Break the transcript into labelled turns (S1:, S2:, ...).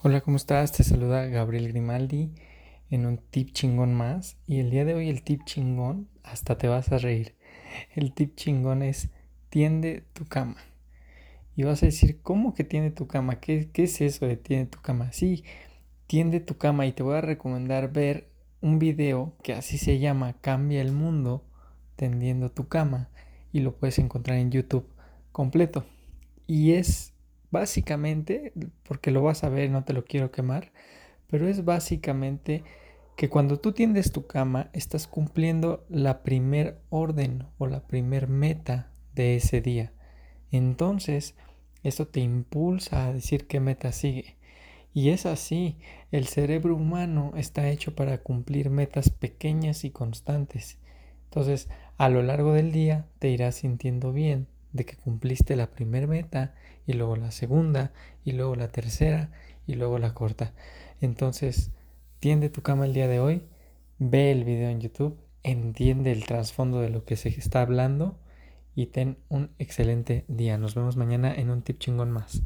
S1: Hola, ¿cómo estás? Te saluda Gabriel Grimaldi en un tip chingón más. Y el día de hoy el tip chingón, hasta te vas a reír. El tip chingón es tiende tu cama. Y vas a decir, ¿cómo que tiende tu cama? ¿Qué, qué es eso de tiende tu cama? Sí, tiende tu cama y te voy a recomendar ver un video que así se llama Cambia el mundo tendiendo tu cama. Y lo puedes encontrar en YouTube completo. Y es Básicamente, porque lo vas a ver, no te lo quiero quemar, pero es básicamente que cuando tú tiendes tu cama estás cumpliendo la primer orden o la primer meta de ese día. Entonces, eso te impulsa a decir qué meta sigue. Y es así, el cerebro humano está hecho para cumplir metas pequeñas y constantes. Entonces, a lo largo del día te irás sintiendo bien, de que cumpliste la primera meta y luego la segunda y luego la tercera y luego la corta. Entonces, tiende tu cama el día de hoy, ve el video en YouTube, entiende el trasfondo de lo que se está hablando y ten un excelente día. Nos vemos mañana en un tip chingón más.